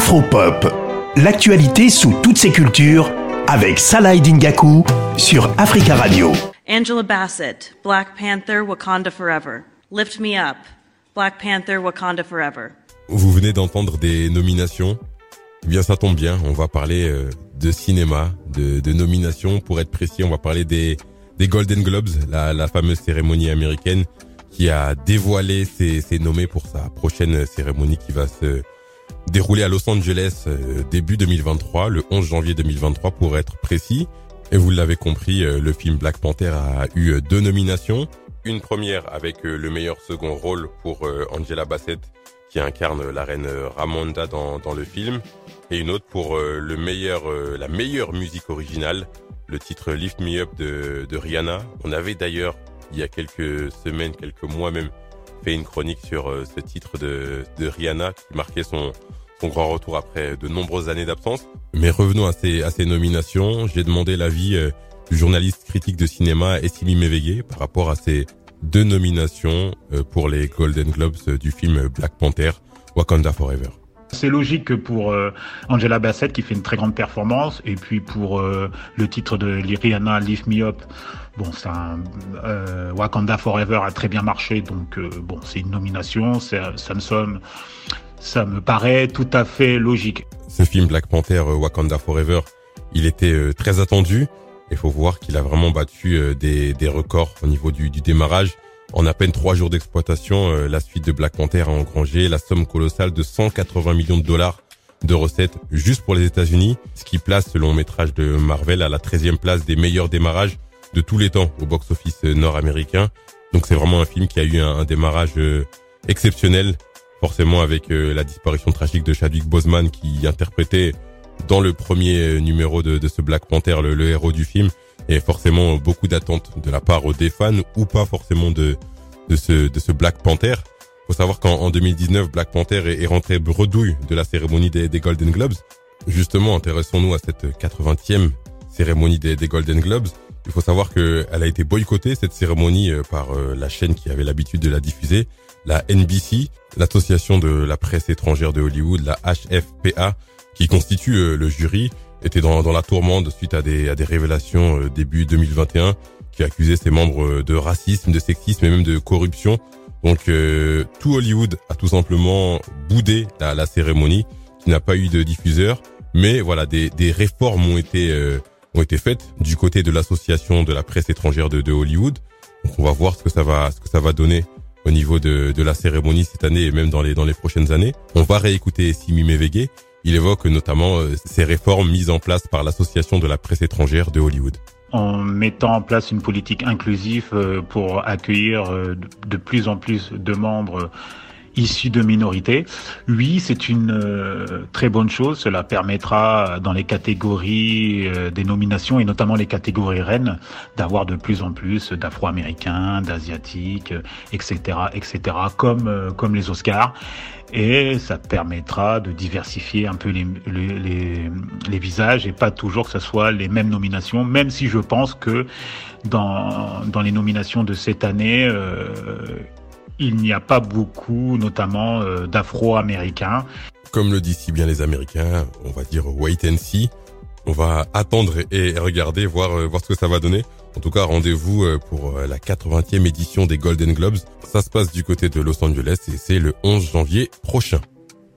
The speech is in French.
Afropop, l'actualité sous toutes ses cultures avec Salah Dingaku sur Africa Radio. Angela Bassett, Black Panther, Wakanda Forever. Lift Me Up, Black Panther, Wakanda Forever. Vous venez d'entendre des nominations. Eh bien, ça tombe bien. On va parler euh, de cinéma, de, de nominations. Pour être précis, on va parler des, des Golden Globes, la, la fameuse cérémonie américaine qui a dévoilé ses, ses nommés pour sa prochaine cérémonie qui va se déroulé à Los Angeles euh, début 2023, le 11 janvier 2023 pour être précis. Et vous l'avez compris, euh, le film Black Panther a eu euh, deux nominations. Une première avec le meilleur second rôle pour Angela Bassett qui incarne la reine Ramonda dans, dans le film et une autre pour le meilleur la meilleure musique originale, le titre Lift Me Up de, de Rihanna. On avait d'ailleurs il y a quelques semaines, quelques mois même fait une chronique sur ce titre de, Rihanna qui marquait son grand retour après de nombreuses années d'absence. Mais revenons à ces, nominations. J'ai demandé l'avis euh, du journaliste critique de cinéma Essimi Mévegué par rapport à ces deux nominations euh, pour les Golden Globes euh, du film Black Panther, Wakanda Forever. C'est logique que pour Angela Bassett qui fait une très grande performance et puis pour le titre de Rihanna Lift Me Up, bon, c'est Wakanda Forever a très bien marché donc bon, c'est une nomination, ça, ça me somme ça me paraît tout à fait logique. Ce film Black Panther euh, Wakanda Forever, il était euh, très attendu. Il faut voir qu'il a vraiment battu euh, des, des, records au niveau du, du, démarrage. En à peine trois jours d'exploitation, la suite de Black Panther a engrangé la somme colossale de 180 millions de dollars de recettes juste pour les États-Unis, ce qui place le long métrage de Marvel à la 13e place des meilleurs démarrages de tous les temps au box-office nord-américain. Donc c'est vraiment un film qui a eu un, démarrage exceptionnel forcément avec euh, la disparition tragique de Chadwick Boseman qui interprétait dans le premier euh, numéro de, de ce Black Panther le, héros du film et forcément beaucoup d'attentes de la part des fans ou pas forcément de de ce de ce Black Panther. Faut savoir qu'en 2019 Black Panther est, rentré bredouille de la cérémonie des, Golden Globes. Justement, intéressons-nous à cette 80e cérémonie des, des Golden Globes. Il faut savoir qu'elle a été boycottée cette cérémonie euh, par la chaîne qui avait l'habitude de la diffuser la NBC, l'association de la presse étrangère de Hollywood, la HFPA, qui constitue euh, le jury, était dans, dans, la tourmente suite à des, à des révélations euh, début 2021 qui accusait ses membres euh, de racisme, de sexisme et même de corruption. Donc tout Hollywood a tout simplement boudé la, la cérémonie, qui n'a pas eu de diffuseur. Mais voilà, des, des réformes ont été ont été faites du côté de l'association de la presse étrangère de, de Hollywood. Donc on va voir ce que ça va ce que ça va donner au niveau de, de la cérémonie cette année et même dans les, dans les prochaines années. On va réécouter Simi Mevege. Il évoque notamment euh, ces réformes mises en place par l'association de la presse étrangère de Hollywood. En mettant en place une politique inclusive euh, pour accueillir euh, de plus en plus de membres issus de minorités. Oui, c'est une euh, très bonne chose. Cela permettra dans les catégories euh, des nominations et notamment les catégories reines d'avoir de plus en plus d'Afro-Américains, d'Asiatiques, etc., etc., comme euh, comme les Oscars. Et ça permettra de diversifier un peu les, les, les, visages et pas toujours que ce soit les mêmes nominations, même si je pense que dans, dans les nominations de cette année, il n'y a pas beaucoup, notamment euh, d'Afro-Américains. Comme le disent si bien les Américains, on va dire wait and see. On va attendre et regarder, voir, euh, voir ce que ça va donner. En tout cas, rendez-vous euh, pour la 80e édition des Golden Globes. Ça se passe du côté de Los Angeles et c'est le 11 janvier prochain.